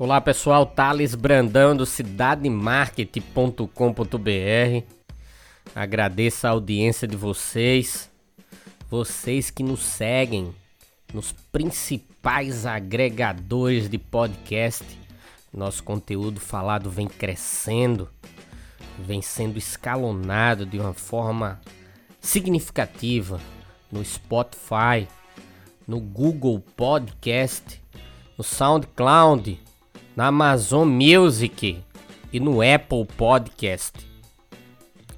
Olá pessoal, Thales Brandão do cidademarket.com.br. Agradeço a audiência de vocês, vocês que nos seguem nos principais agregadores de podcast. Nosso conteúdo falado vem crescendo, vem sendo escalonado de uma forma significativa no Spotify, no Google Podcast, no SoundCloud na Amazon Music e no Apple Podcast.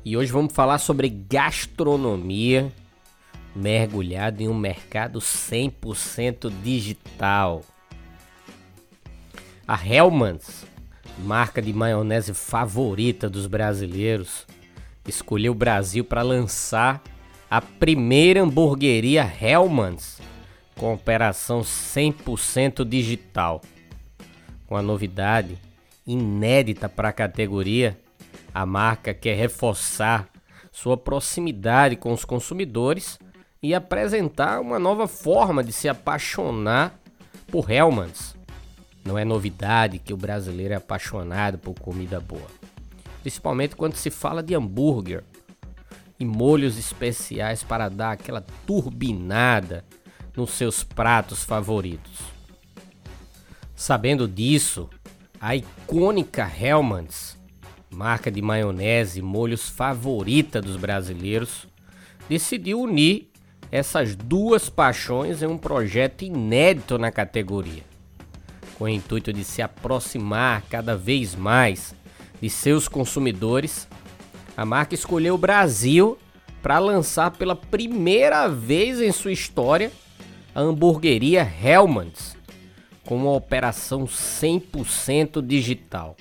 E hoje vamos falar sobre gastronomia mergulhado em um mercado 100% digital. A Hellmann's, marca de maionese favorita dos brasileiros, escolheu o Brasil para lançar a primeira hamburgueria Hellmann's com operação 100% digital com a novidade inédita para a categoria, a marca quer reforçar sua proximidade com os consumidores e apresentar uma nova forma de se apaixonar por Hellmann's. Não é novidade que o brasileiro é apaixonado por comida boa, principalmente quando se fala de hambúrguer e molhos especiais para dar aquela turbinada nos seus pratos favoritos. Sabendo disso, a icônica Hellmann's, marca de maionese e molhos favorita dos brasileiros, decidiu unir essas duas paixões em um projeto inédito na categoria. Com o intuito de se aproximar cada vez mais de seus consumidores, a marca escolheu o Brasil para lançar pela primeira vez em sua história a hamburgueria Hellmann's com uma operação 100% digital.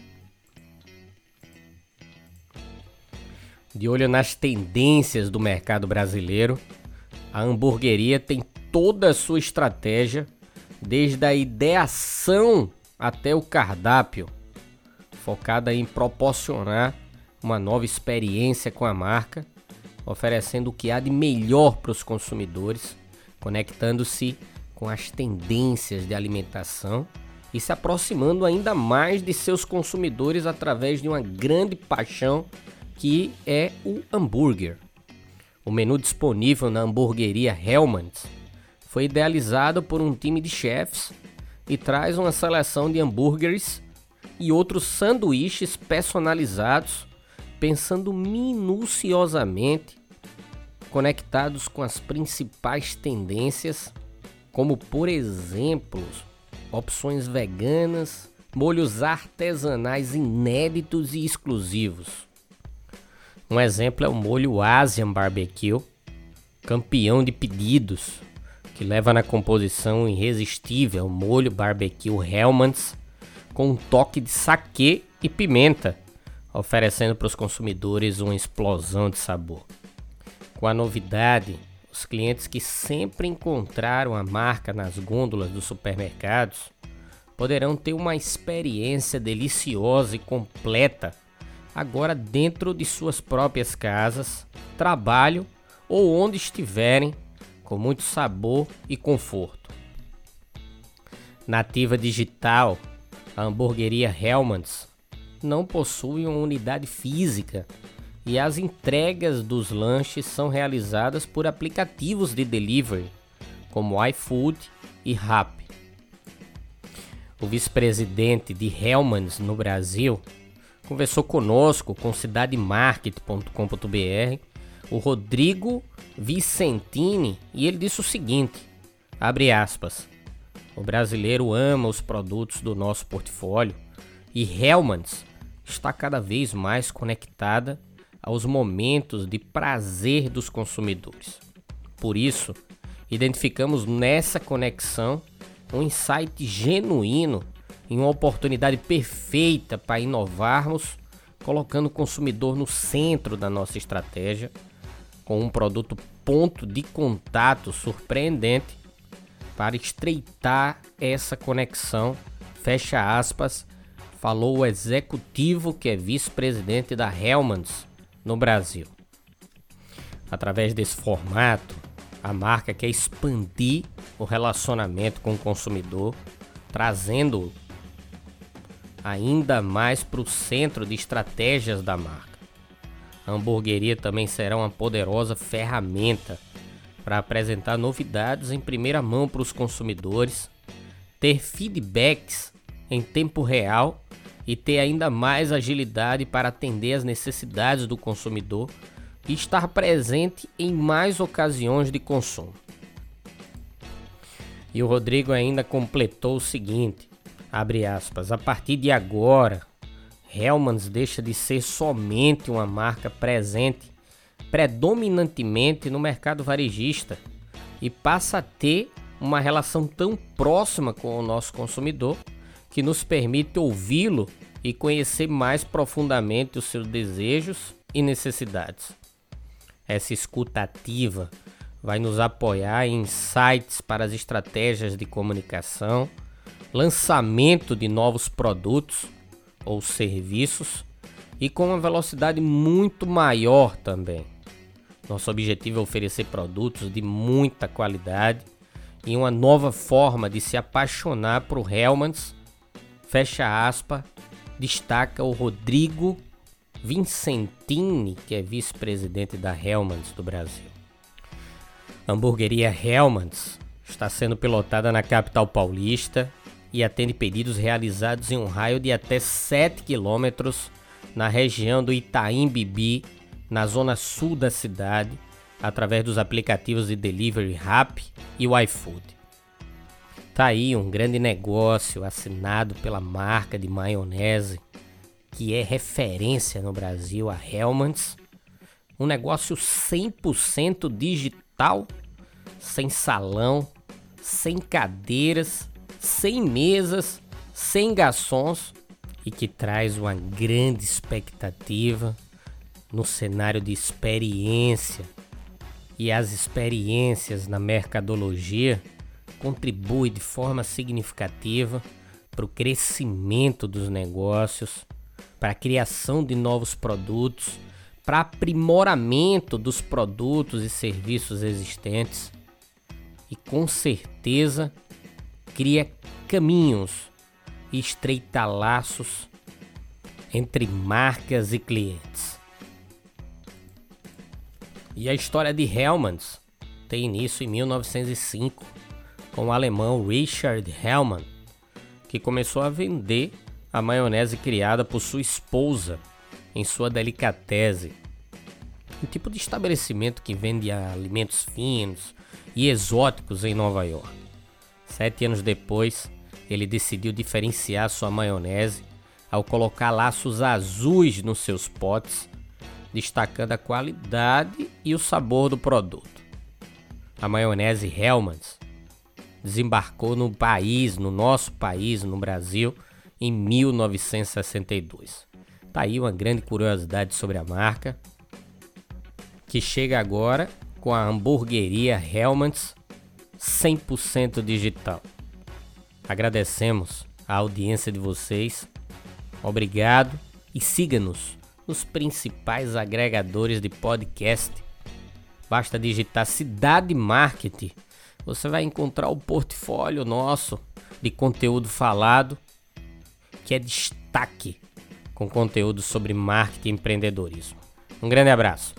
De olho nas tendências do mercado brasileiro, a hamburgueria tem toda a sua estratégia, desde a ideação até o cardápio, focada em proporcionar uma nova experiência com a marca, oferecendo o que há de melhor para os consumidores, conectando-se com as tendências de alimentação e se aproximando ainda mais de seus consumidores através de uma grande paixão que é o hambúrguer. O menu disponível na hamburgueria Hellmann's foi idealizado por um time de chefs e traz uma seleção de hambúrgueres e outros sanduíches personalizados, pensando minuciosamente conectados com as principais tendências como por exemplo opções veganas, molhos artesanais inéditos e exclusivos. Um exemplo é o molho Asian Barbecue, campeão de pedidos, que leva na composição irresistível o molho barbecue Hellmann's com um toque de saquê e pimenta, oferecendo para os consumidores uma explosão de sabor. Com a novidade os clientes que sempre encontraram a marca nas gôndolas dos supermercados poderão ter uma experiência deliciosa e completa agora dentro de suas próprias casas, trabalho ou onde estiverem, com muito sabor e conforto. Nativa digital, a hamburgueria Hellmann's não possui uma unidade física e as entregas dos lanches são realizadas por aplicativos de delivery, como iFood e Rappi. O vice-presidente de Hellmann's no Brasil conversou conosco com cidademarket.com.br, o Rodrigo Vicentini, e ele disse o seguinte: abre aspas. O brasileiro ama os produtos do nosso portfólio e Hellmann's está cada vez mais conectada aos momentos de prazer dos consumidores. Por isso, identificamos nessa conexão um insight genuíno em uma oportunidade perfeita para inovarmos, colocando o consumidor no centro da nossa estratégia, com um produto ponto de contato surpreendente para estreitar essa conexão. Fecha aspas, falou o executivo que é vice-presidente da Hellmann's no Brasil. Através desse formato, a marca quer expandir o relacionamento com o consumidor, trazendo ainda mais para o centro de estratégias da marca. A hamburgueria também será uma poderosa ferramenta para apresentar novidades em primeira mão para os consumidores, ter feedbacks em tempo real e ter ainda mais agilidade para atender as necessidades do consumidor e estar presente em mais ocasiões de consumo. E o Rodrigo ainda completou o seguinte: abre aspas, a partir de agora, Hellmann's deixa de ser somente uma marca presente predominantemente no mercado varejista e passa a ter uma relação tão próxima com o nosso consumidor que nos permite ouvi-lo e conhecer mais profundamente os seus desejos e necessidades. Essa escuta ativa vai nos apoiar em insights para as estratégias de comunicação, lançamento de novos produtos ou serviços e com uma velocidade muito maior também. Nosso objetivo é oferecer produtos de muita qualidade e uma nova forma de se apaixonar por Hellmann's. Fecha aspa, destaca o Rodrigo Vincentini, que é vice-presidente da Hellmann's do Brasil. A hamburgueria Hellmann's está sendo pilotada na capital paulista e atende pedidos realizados em um raio de até 7 quilômetros na região do Itaim Bibi, na zona sul da cidade, através dos aplicativos de delivery Rap e o iFood. Tá aí um grande negócio assinado pela marca de maionese que é referência no Brasil, a Hellmann's. Um negócio 100% digital, sem salão, sem cadeiras, sem mesas, sem garçons e que traz uma grande expectativa no cenário de experiência. E as experiências na mercadologia contribuem de forma significativa para o crescimento dos negócios para a criação de novos produtos, para aprimoramento dos produtos e serviços existentes e com certeza cria caminhos e estreita laços entre marcas e clientes. E a história de Hellmann's tem início em 1905 com o alemão Richard Hellmann, que começou a vender a maionese criada por sua esposa em sua delicatese. Um tipo de estabelecimento que vende alimentos finos e exóticos em Nova York. Sete anos depois, ele decidiu diferenciar sua maionese ao colocar laços azuis nos seus potes, destacando a qualidade e o sabor do produto. A maionese Hellmann's desembarcou no país, no nosso país, no Brasil, em 1962. Tá aí uma grande curiosidade sobre a marca, que chega agora com a hamburgueria Hellmann's 100% digital. Agradecemos a audiência de vocês. Obrigado e siga-nos nos principais agregadores de podcast. Basta digitar Cidade Marketing. Você vai encontrar o portfólio nosso de conteúdo falado que é destaque com conteúdo sobre marketing e empreendedorismo. Um grande abraço.